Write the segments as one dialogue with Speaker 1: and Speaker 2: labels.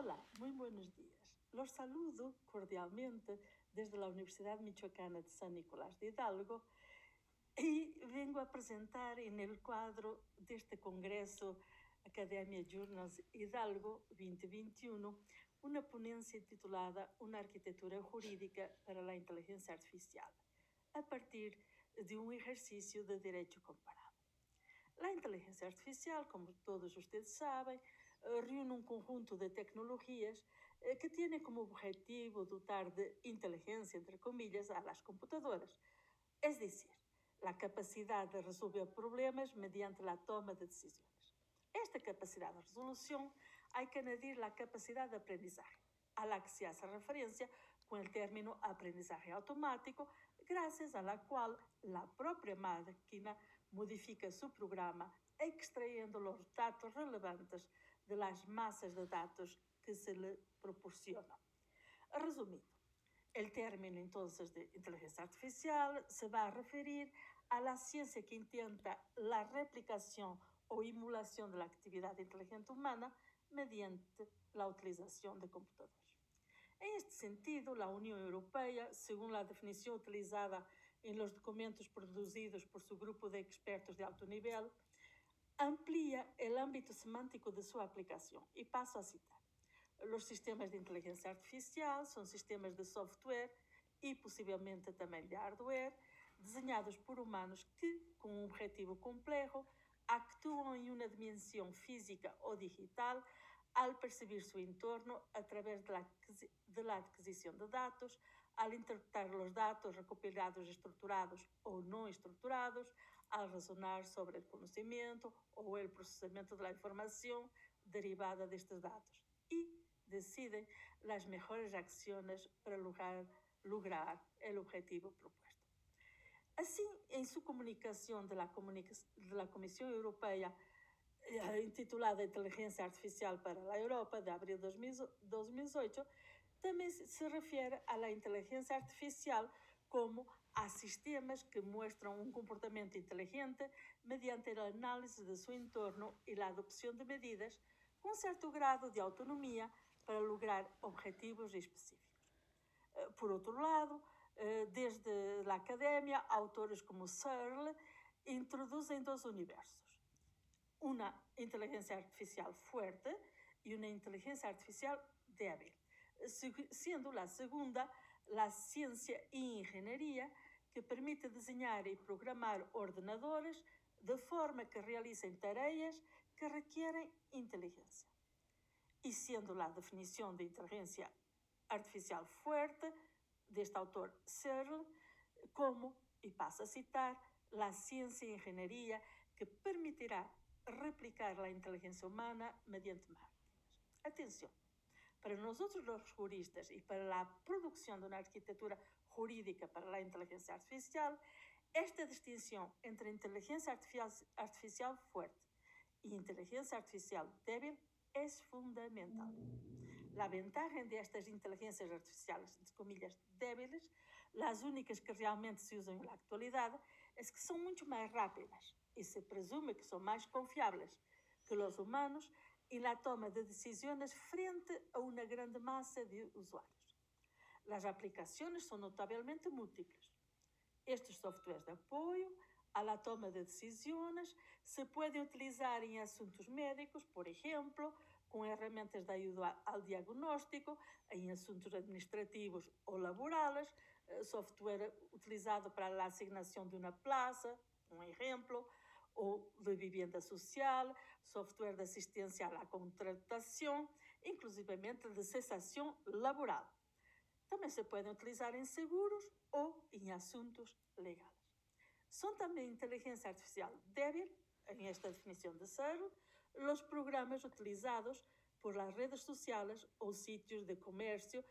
Speaker 1: Hola, muy buenos días. Los saludo cordialmente desde la Universidad Michoacana de San Nicolás de Hidalgo y vengo a presentar en el cuadro de este Congreso Academia Journals Hidalgo 2021 una ponencia titulada Una arquitectura jurídica para la inteligencia artificial, a partir de un ejercicio de derecho comparado. La inteligencia artificial, como todos ustedes saben, reúne un conjunto de tecnologías eh, que tiene como objetivo dotar de inteligencia, entre comillas, a las computadoras, es decir, la capacidad de resolver problemas mediante la toma de decisiones. Esta capacidad de resolución hay que añadir la capacidad de aprendizaje, a la que se hace referencia con el término aprendizaje automático, gracias a la cual la propia máquina modifica su programa extrayendo los datos relevantes de las masas de datos que se le proporcionan. Resumido, el término entonces de inteligencia artificial se va a referir a la ciencia que intenta la replicación o emulación de la actividad inteligente humana mediante la utilización de computadores. En este sentido, la Unión Europea, según la definición utilizada en los documentos producidos por su grupo de expertos de alto nivel, amplía el ámbito semántico de su aplicación. Y paso a citar. Los sistemas de inteligencia artificial son sistemas de software y posiblemente también de hardware desenhados por humanos que, com um objetivo complexo, actuam em uma dimensão física ou digital al perceber su entorno a través de la, adquisición de datos, al interpretar los datos recopilados estructurados o no estructurados, al razonar sobre el conocimiento o el procesamiento de la información derivada de estos datos y deciden las mejores acciones para lograr, lograr el objetivo propuesto. Así, en su comunicación de la, comunica de la Comisión Europea eh, intitulada Inteligência Artificial para a Europa, de abril de 2018, também se refere à inteligência artificial como a sistemas que mostram um comportamento inteligente mediante a análise de seu entorno e a adopção de medidas com certo grado de autonomia para lograr objetivos específicos. Eh, por outro lado, eh, desde a academia, autores como Searle introduzem dois universos. Uma inteligência artificial forte e uma inteligência artificial débil, sendo a segunda a ciência e engenharia que permite desenhar e programar ordenadores de forma que realicen tareas que requieren inteligencia. Y siendo la definición de inteligencia artificial fuerte de este autor Searle, como, y paso a citar, la ciencia e ingeniería que permitirá replicar la inteligencia humana mediante máquinas. Atención, Para nós outros juristas e para a produção de uma arquitetura jurídica para a inteligência artificial, esta distinção entre inteligência artificial, forte e inteligência artificial débil é fundamental. A vantagem destas inteligências artificiais, de comillas, débiles, as únicas que realmente se usam na atualidade, é que são muito mais rápidas e se presume que são mais confiáveis que os humanos em la toma de decisões frente a uma grande massa de usuários. As aplicações são notavelmente múltiplas. Estes softwares de apoio a la toma de decisões se podem utilizar em assuntos médicos, por exemplo, com ferramentas de ajuda ao diagnóstico, em assuntos administrativos ou laborais, eh, software utilizado para a assignação de uma plaza, um exemplo, ou de vivenda social, software de assistência à contratação, inclusivamente de cessação laboral. Também se podem utilizar em seguros ou em assuntos legais. São também inteligência artificial débil, em esta definição de ser, os programas utilizados por las redes sociais ou sítios de comércio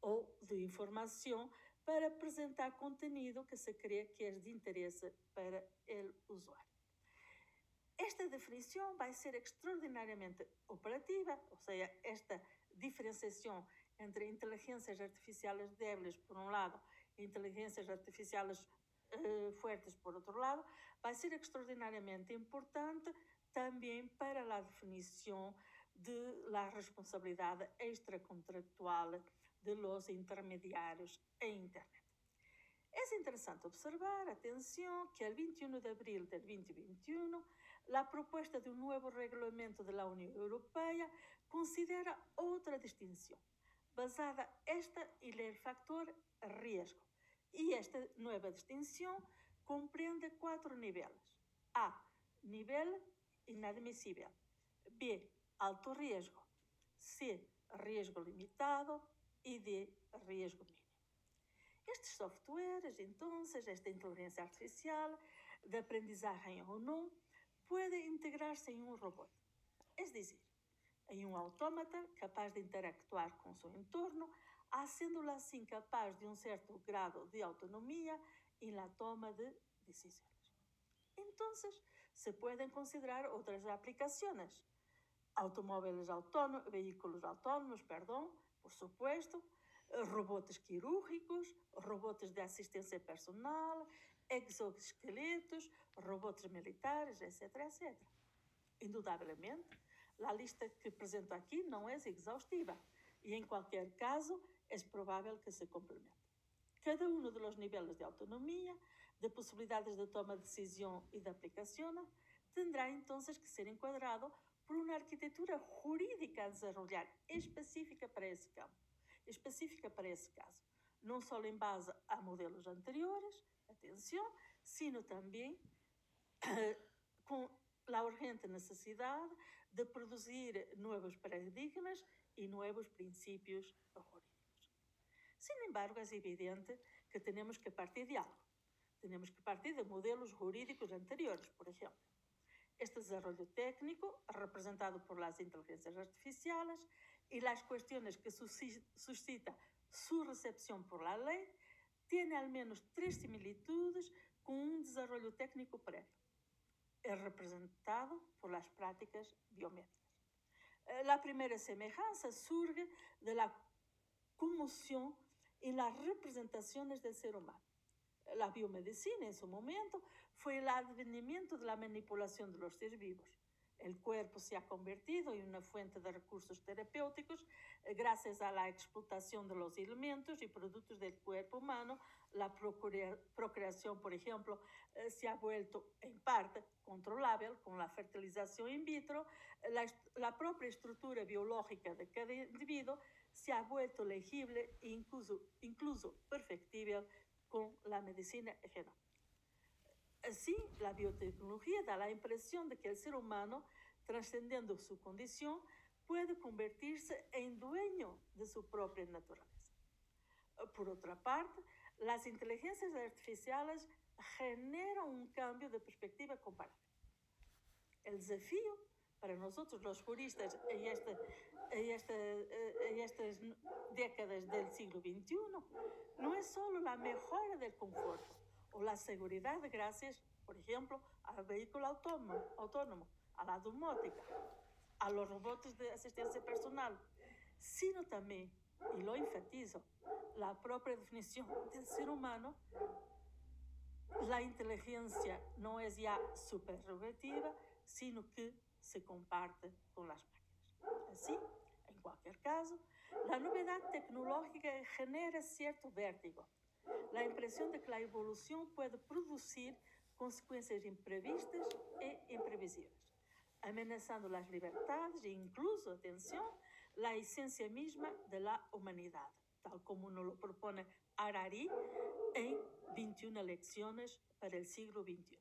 Speaker 1: ou de informação para apresentar conteúdo que se crê que é de interesse para o usuário. Esta definição vai ser extraordinariamente operativa, ou seja, esta diferenciação entre inteligências artificiais débeis, por um lado, e inteligências artificiais uh, fortes, por outro lado, vai ser extraordinariamente importante também para a definição de la responsabilidad extracontractual de los intermediarios en Internet. Es interesante observar, atención, que el 21 de abril del 2021, la propuesta de un nuevo reglamento de la Unión Europea considera otra distinción, basada esta en el factor riesgo. Y esta nueva distinción comprende cuatro niveles. A. Nivel inadmisible. B. Alto riesgo. C. Riesgo limitado. Y D. Riesgo mínimo. Estes softwares, entonces, esta inteligência artificial de aprendizagem ou não, pode integrar-se em um robô. É dizer, em um autómata capaz de interactuar com seu entorno, sendo assim capaz de um certo grado de autonomia em la toma de decisões. Então, se podem considerar outras aplicações. Automóveis autónomos, veículos autónomos, perdão, por supuesto, robôs quirúrgicos, robôs de assistência personal, exoesqueletos, robôs militares, etc, etc. Indudablemente, a lista que apresento aqui não é exaustiva e, em qualquer caso, é provável que se complemente. Cada um dos níveis de autonomia, de possibilidades de toma de decisão e de aplicação, terá então que ser enquadrado por uma arquitetura jurídica a desenvolver específica para esse campo específica para esse caso, não só em base a modelos anteriores, atenção, sino também com a urgente necessidade de produzir novos paradigmas e novos princípios jurídicos. Sin embargo, é evidente que temos que partir de algo. Temos que partir de modelos jurídicos anteriores, por exemplo. Este desenvolvimento técnico, representado por las inteligencias artificiales, y las cuestiones que suscita su recepción por la ley, tiene al menos tres similitudes con un desarrollo técnico previo. Es representado por las prácticas biométricas. Eh, la primera semejanza surge de la conmoción en las representaciones ser humano. La biomedicina en su momento advenimiento de la manipulación de los seres vivos el cuerpo se ha convertido en una fuente de recursos terapéuticos eh, gracias a la explotación de los elementos y productos del cuerpo humano. La procreación, por ejemplo, eh, se ha vuelto en parte controlable con la fertilización in vitro. La, la propia estructura biológica de cada individuo se ha vuelto legible e incluso, incluso perfectible con la medicina genómica. Así, la biotecnología da la impresión de que el ser humano, trascendiendo su condición, puede convertirse en dueño de su propia naturaleza. Por otra parte, las inteligencias artificiales generan un cambio de perspectiva comparable. El desafío para nosotros los juristas en, este, en, este, en estas décadas del siglo XXI no es solo la mejora del confort, o la seguridad gracias, por ejemplo, al vehículo autónomo, autónomo a la domótica, a los robots de asistencia personal, sino también, y lo enfatizo, la propia definición del ser humano, la inteligencia no es ya su prerrogativa, sino que se comparte con las máquinas. Así, en cualquier caso, la novedad tecnológica genera cierto vértigo la impresión de que la evolución puede producir consecuencias imprevistas e imprevisibles, amenazando las libertades e incluso, atención, la esencia misma de la humanidad, tal como nos lo propone Harari en 21 lecciones para el siglo XXI.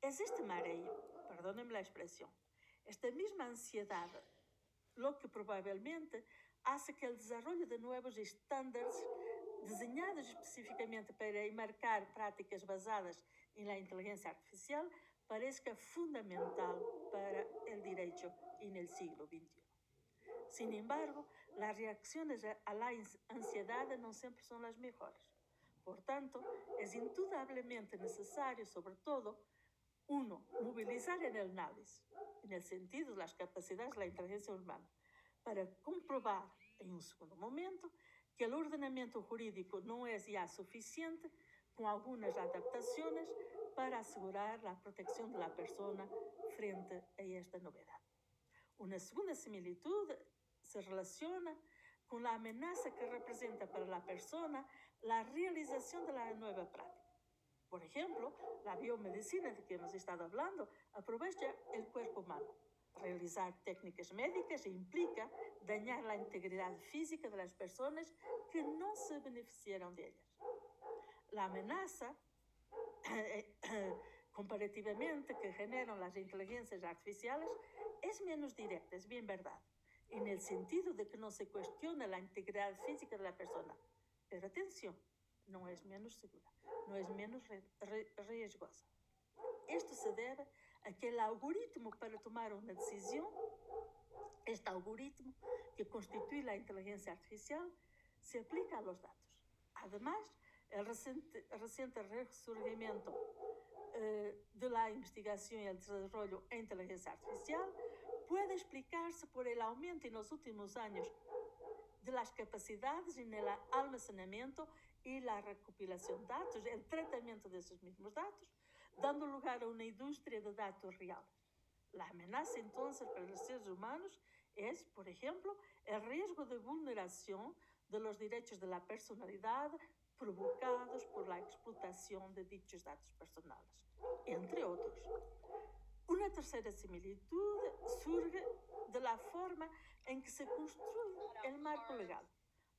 Speaker 1: Existe mareo, perdónenme la expresión, esta misma ansiedad, lo que probablemente hace que el desarrollo de nuevos estándares desenhadas especificamente para enmarcar práticas basadas na inteligência artificial, que é fundamental para o direito no siglo XXI. Sin embargo, as reacções à ansiedade não sempre são as melhores. Portanto, é indudablemente necessário, sobretudo, uno, mobilizar el análisis, en el sentido de las capacidades de la inteligencia humana, para comprobar, em um segundo momento, que o ordenamento jurídico não é já suficiente, com algumas adaptações para assegurar a proteção da pessoa frente a esta novidade. Una segunda similitud se relaciona con la amenaza que representa para la persona la realización de la nueva práctica. Por ejemplo, la biomedicina de que hemos estado hablando aprovecha el cuerpo humano. Realizar técnicas médicas implica dañar la integridad física de las personas que no se beneficiaron de ellas. La amenaza, comparativamente, que generan las inteligencias artificiales es menos directa, es bien verdad, en el sentido de que no se cuestiona la integridad física la persona. Pero atención, no es menos segura, no es menos riesgosa. Esto se debe a que el algoritmo para tomar una decisión, este algoritmo que constituye la inteligencia artificial, se aplica a los datos. Además, el reciente, reciente resurgimiento eh, de la investigación y el desarrollo en inteligencia artificial puede explicarse por el aumento en los últimos años de las capacidades en el almacenamiento y la recopilación de datos, el tratamiento de esos mismos datos, dando lugar a una industria de datos reales. La amenaza entonces para los seres humanos es, por ejemplo, el riesgo de vulneración de los derechos de la personalidad provocados por la explotación de dichos datos personales, entre otros. Una tercera similitud surge de la forma en que se construye el marco legal,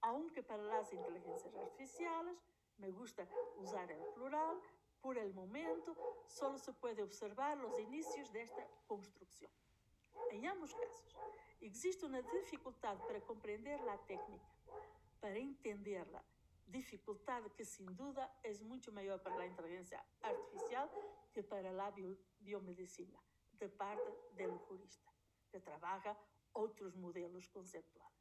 Speaker 1: aunque para las inteligencias artificiales, me gusta usar el plural, por el momento solo se puede observar los inicios de esta construcción. En ambos casos, existe una dificultad para comprender la técnica, para entenderla, dificultad que sin duda es mucho mayor para la inteligencia artificial que para la bio, biomedicina, de parte del jurista, que trabaja outros modelos conceptuais.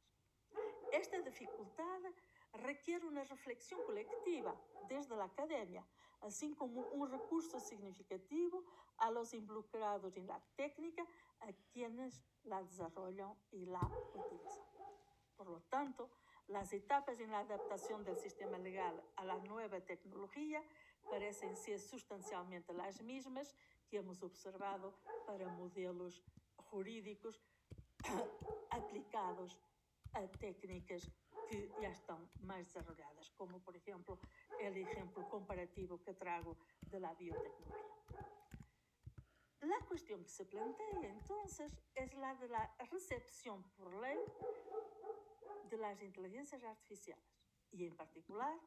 Speaker 1: Esta dificuldade requer uma reflexão coletiva desde a academia, assim como um recurso significativo a los involucrados en la técnica, a quienes la desarrollan y la utilizan. Por lo tanto, las etapas en la adaptación del sistema legal a la nueva tecnología parecem ser sustancialmente as mesmas que hemos observado para modelos jurídicos aplicados a técnicas que já estão mais desarrolladas, como por exemplo o exemplo comparativo que trago de la biotecnología. La cuestión que se plantea entonces es la de la recepción por ley de las inteligencias artificiales y en particular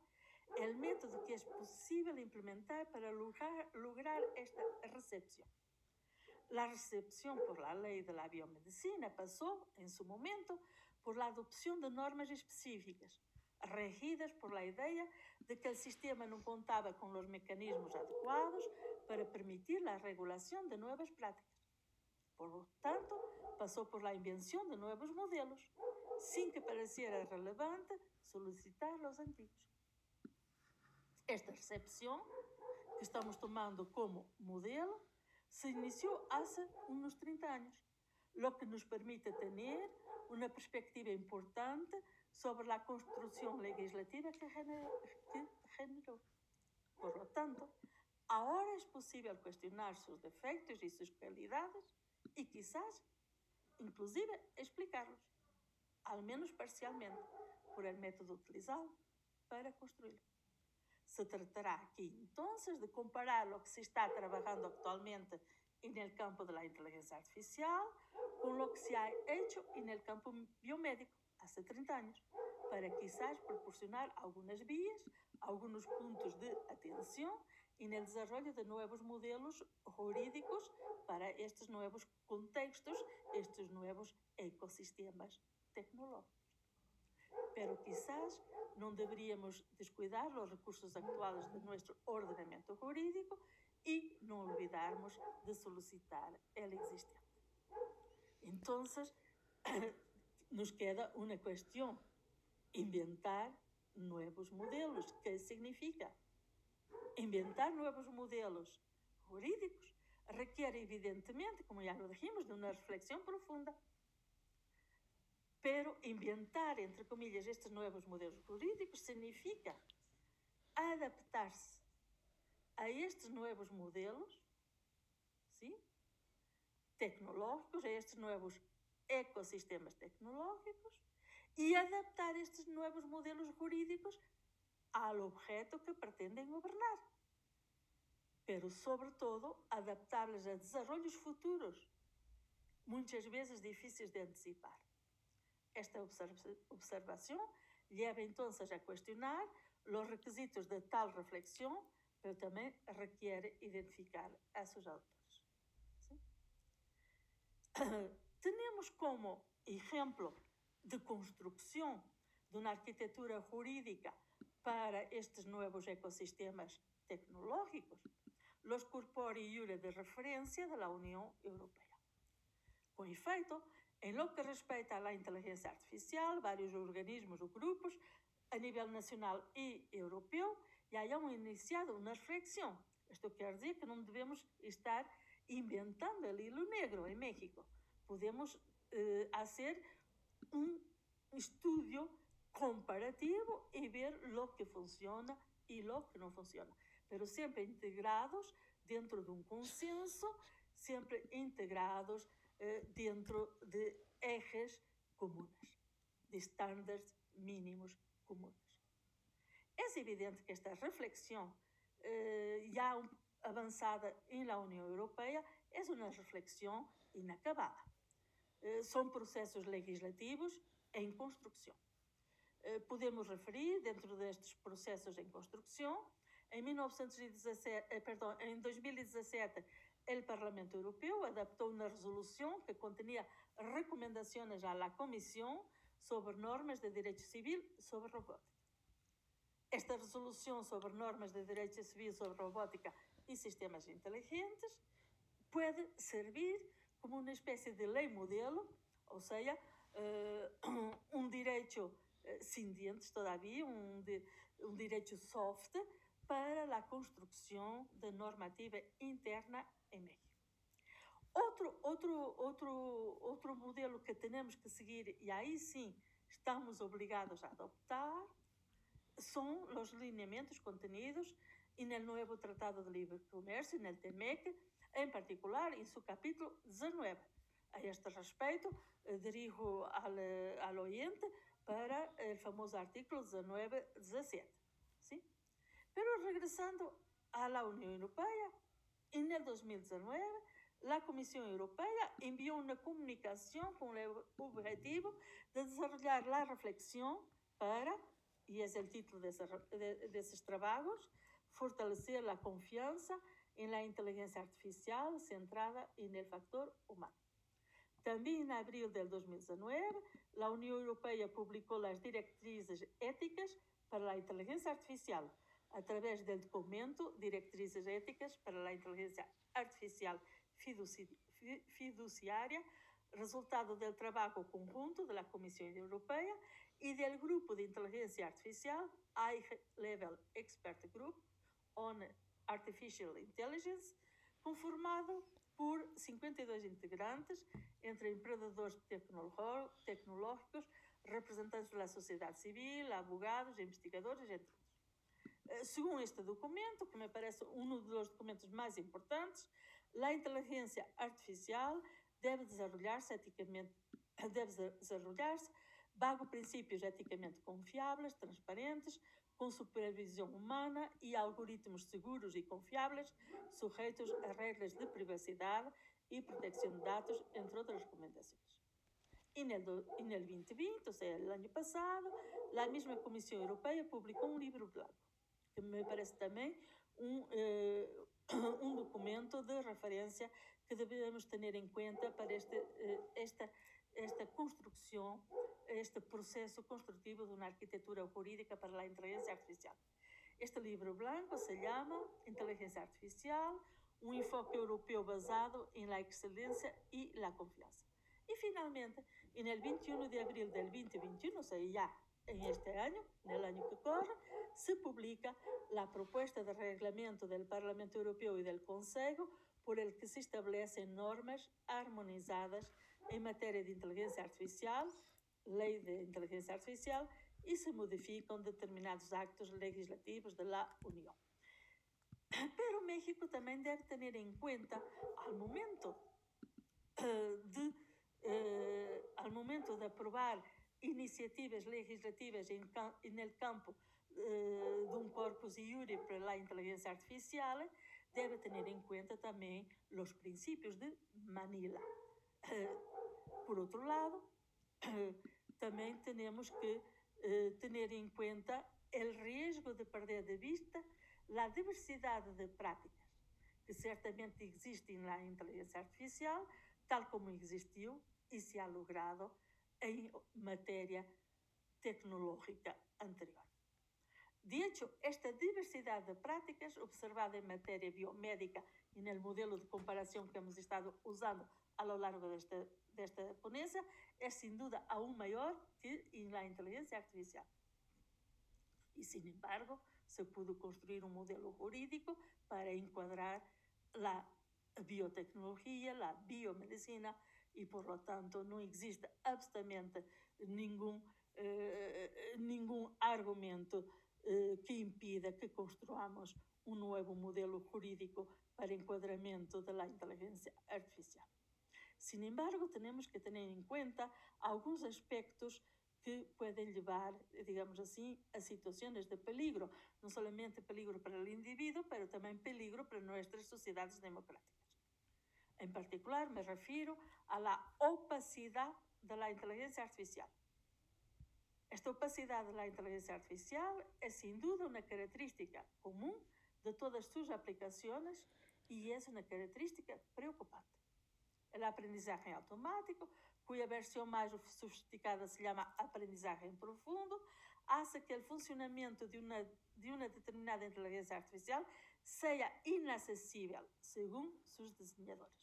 Speaker 1: el método que es posible implementar para lograr, esta recepción. La recepción por la ley de la biomedicina pasó, en su momento, por la adopción de normas específicas, regidas por la idea de que el sistema no contaba con los mecanismos adecuados para permitir la regulación de nuevas prácticas. Por lo tanto, pasó por la invención de nuevos modelos, sin que pareciera relevante solicitar los antiguos. Esta recepción que estamos tomando como modelo se inició hace unos 30 años, lo que nos permite tener una perspectiva importante sobre la construcción legislativa que generó. Por lo tanto, ahora es posible cuestionar sus defectos y sus cualidades y quizás, inclusive, explicarlos, al menos parcialmente, por el método utilizado para construirlo. Se tratará aquí entonces de comparar lo que se está trabajando actualmente en el campo de la inteligencia artificial con lo que se ha hecho en el campo biomédico hace 30 años, para quizás proporcionar algunas vías, algunos puntos de atención en el desarrollo de nuevos modelos jurídicos para estos nuevos contextos, estos nuevos ecosistemas tecnológicos. Pero quizás não deveríamos descuidar os recursos atuais do nosso ordenamento jurídico e não olvidarmos de solicitar o existente. Então, nos queda uma questão: inventar novos modelos. que significa? Inventar novos modelos jurídicos requer, evidentemente, como já dijimos, de uma reflexão profunda Pero inventar, entre comillas, estes novos modelos jurídicos significa adaptar-se a estes novos modelos sim, tecnológicos, a estes novos ecossistemas tecnológicos e adaptar estes novos modelos jurídicos ao objeto que pretendem governar. Pero, sobretudo, adaptá-los a desenvolvimentos futuros, muitas vezes difíceis de antecipar. Esta observação leva então a questionar os requisitos de tal reflexão, mas também requer identificar a seus autores. ¿Sí? Temos como exemplo de construção de uma arquitetura jurídica para estes novos ecossistemas tecnológicos los iure de referência da União Europeia. Com efeito, em lo que respeita à inteligência artificial, vários organismos ou grupos, a nível nacional e europeu, e hayan iniciado una reacción. Esto quiere decir que no debemos estar inventando el hilo negro en México. Podemos eh, hacer un estudio comparativo y ver lo que funciona y lo que no funciona, pero siempre integrados dentro de un consenso, siempre integrados eh, dentro de ejes comunes, de estándares mínimos comunes. É evidente que esta reflexão, eh, avançada na União Europeia, é uma reflexão inacabada. Eh, processos legislativos em construção. Eh, podemos referir, dentro destes processos em construção, em, 1917, eh, perdão, em 2017, o Parlamento Europeu adaptou uma resolução que continha recomendações à Comissão sobre normas de direito civil sobre robótica. Esta resolução sobre normas de direito civil sobre robótica e sistemas inteligentes pode servir como uma espécie de lei modelo, ou seja, uh, um direito sem dientes todavia, um, de, um direito soft para a construção de normativa interna em México. Outro, outro, outro, outro modelo que temos que seguir, e aí sim estamos obrigados a adoptar, são os lineamentos contenidos no novo Tratado de Livre Comércio, no TMEC, em particular em seu capítulo 19. A este respeito, eh, dirijo ao, ao oyente para o famoso artículo 19-17. ¿sí? Pero regressando à União Europeia, em 2019, a Comissão Europeia enviou uma comunicação com o objetivo de desenvolver a reflexão para, e é o título desses trabalhos, fortalecer a confiança em la inteligência artificial centrada no factor humano. Também em abril de 2019, a União Europeia publicou as diretrizes éticas para a inteligência artificial, através do documento Diretrizes Éticas para a Inteligência Artificial Fiduciária, resultado do trabalho conjunto da Comissão Europeia e do Grupo de Inteligência Artificial High Level Expert Group on Artificial Intelligence, conformado por 52 integrantes, entre empreendedores tecnológicos, representantes da sociedade civil, advogados, investigadores, outros. Eh, segundo este documento, que me parece um dos documentos mais importantes, a inteligência artificial deve desenvolver-se eticamente, deve desenvolver-se bajo princípios eticamente confiáveis, transparentes, com supervisão humana e algoritmos seguros e confiáveis, sujeitos a regras de privacidade e proteção de dados, entre outras recomendações. E no 2020, ou seja, no ano passado, a mesma Comissão Europeia publicou um livro branco, que me parece também um, eh, um documento de referência que devemos ter em conta para este, eh, esta, esta construção este proceso constructivo de una arquitectura jurídica para la inteligencia artificial. Este libro blanco se llama Inteligencia Artificial, un enfoque europeo basado en la excelencia y la confianza. Y finalmente, en el 21 de abril del 2021, o sea, ya en este año, en el año que corre, se publica la propuesta de reglamento del Parlamento Europeo y del Consejo por el que se establecen normas armonizadas en materia de inteligencia artificial lei de inteligência artificial e se modificam determinados actos legislativos da União. Pero México também deve ter em conta, ao momento eh, de eh, al momento de aprobar iniciativas legislativas en, en el campo eh, de un corpus iure para la inteligencia artificial, debe tener en cuenta también los principios de Manila. Eh, por outro lado, também temos que eh, em conta o risco de perder de vista a diversidade de práticas que certamente existem na inteligência artificial, tal como existiu e se ha logrado em matéria tecnológica anterior. De hecho, esta diversidade de práticas observada em matéria biomédica e no modelo de comparação que hemos estado usando a lo largo de, este, de esta ponencia es sin duda aún mayor que en la inteligencia artificial. Y sin embargo, se pudo construir un modelo jurídico para encuadrar la biotecnología, la biomedicina, y por lo tanto no existe absolutamente ningún, eh, ningún argumento eh, que impida que construamos un nuevo modelo jurídico para encuadramiento de la inteligencia artificial. Sin embargo, tenemos que tener en cuenta algunos aspectos que pueden llevar, digamos así, a situaciones de peligro, no solamente peligro para el individuo, pero también peligro para nuestras sociedades democráticas. En particular, me refiero a la opacidad de la inteligencia artificial. Esta opacidad de la inteligencia artificial es sin duda una característica común de todas sus aplicaciones y es una característica preocupante. A aprendizagem automática, cuja versão mais sofisticada se chama aprendizagem profundo, hace que o funcionamento de uma, de uma determinada inteligência artificial seja inacessível, segundo seus desenhadores.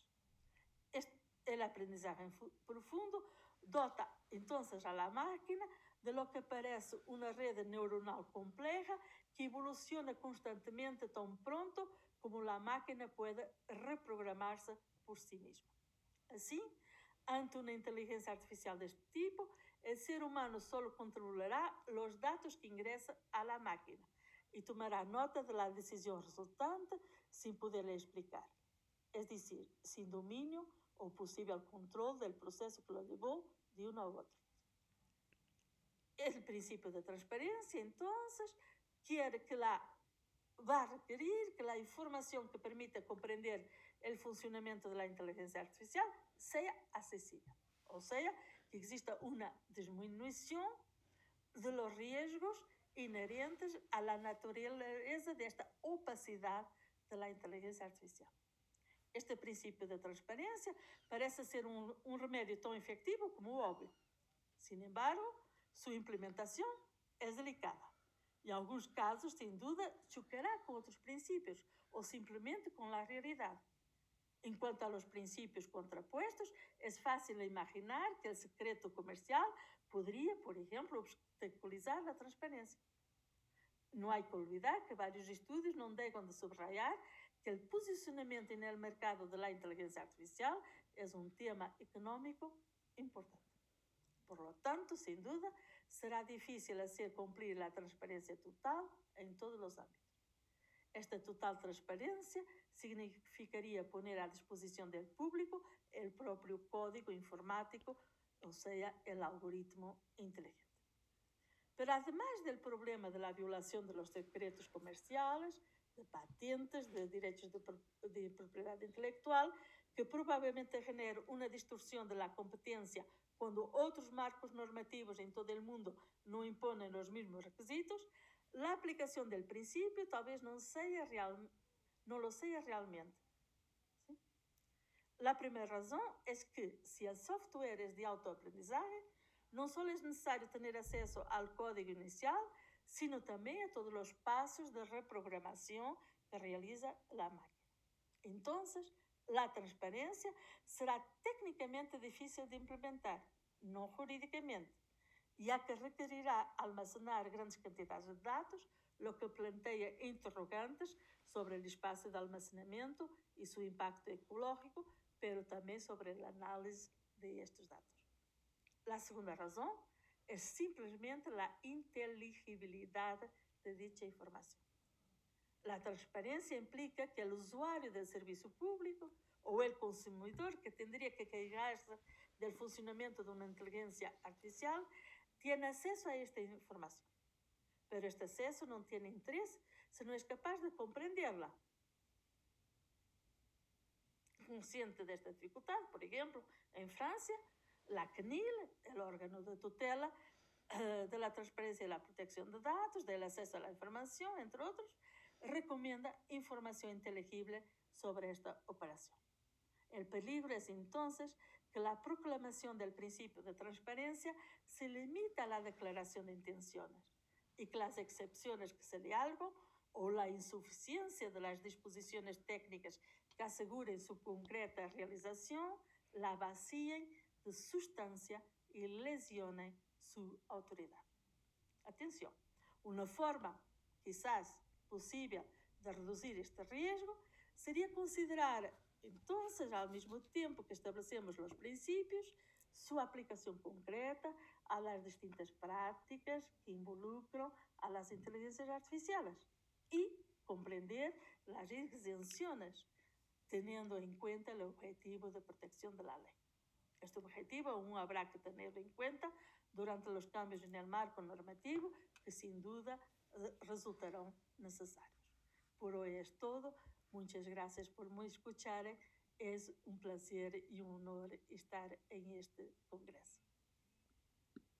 Speaker 1: Este, el aprendizaje profundo dota entonces a la máquina de lo que parece una red neuronal compleja que evoluciona constantemente tan pronto como la máquina puede reprogramarse por sí misma. Así, ante una inteligencia artificial de este tipo, el ser humano solo controlará los datos que ingresa a la máquina y tomará nota de la decisión resultante sin poderle explicar. Es decir, sin dominio o possível controle do processo que o levou de um ao outro. O princípio da transparência, então, quer que lá vá requerir que a informação que permita el funcionamiento de la inteligencia artificial sea asesina, o sea, que exista una disminución de los riesgos inherentes a la naturaleza de esta opacidad de la inteligencia artificial. Este principio de transparencia parece ser un, un remedio tan efectivo como obvio. Sin embargo, su implementación es delicada. En algunos casos, sin duda, chocará con otros principios o simplemente con la realidad. Realidade. Enquanto a los princípios contrapuestos, é fácil imaginar que o secreto comercial poderia, por exemplo, obstaculizar a transparência. Não há que olvidar que vários estudos não deixam de subrayar que el posicionamiento en el mercado de la inteligencia artificial es un tema económico importante. Por lo tanto, sin duda, será difícil hacer cumplir la transparencia total en todos los ámbitos. Esta total transparencia significaría poner a disposición del público el propio código informático, o sea, el algoritmo inteligente. Pero además del problema de la violación de los secretos comerciales, de patentes, de direitos de, de propriedade intelectual, que provavelmente genera uma distorção da competência quando outros marcos normativos em todo o mundo não impõem os mesmos requisitos, a aplicação do princípio talvez não seja real, no lo sea realmente. ¿sí? La primera razón es que si el software es de autoaprendizaje, no solo es necesario tener acceso al código inicial, sino también a todos los pasos de reprogramación que realiza la máquina. Entonces, la transparencia será técnicamente difícil de implementar, no jurídicamente, ya que requerirá almacenar grandes cantidades de datos lo que plantea interrogantes sobre el espacio de almacenamiento y su impacto ecológico, pero también sobre el análisis de estos datos. La segunda razón es simplemente la inteligibilidad de dicha información. La transparencia implica que el usuario del servicio público o el consumidor que tendría que quejarse del funcionamiento de una inteligencia artificial tiene acceso a esta información pero este acceso no tiene interés si no es capaz de comprenderla. Consciente de esta dificultad, por ejemplo, en Francia, la CNIL, el órgano de tutela eh, de la transparencia y la protección de datos, del acceso a la información, entre otros, recomienda información inteligible sobre esta operación. El peligro es entonces que la proclamación del principio de transparencia se limita a la declaración de intenciones y que las excepciones que se le algo o la insuficiencia de las disposiciones técnicas que aseguren su concreta realización la vacíen de sustancia y lesionen su autoridad. Atención, una forma quizás posible de reducir este riesgo sería considerar entonces, al mismo tiempo que establecemos los principios, su aplicación concreta a las distintas prácticas que involucran a las inteligencias artificiales y comprender las exenciones, teniendo en cuenta el objetivo de protección de la ley. Este objetivo aún habrá que tenerlo en cuenta durante los cambios en el marco normativo que sin duda resultarán necesarios. Por hoy es todo. Muchas gracias por me escuchar. Es un placer y un honor estar en este congreso.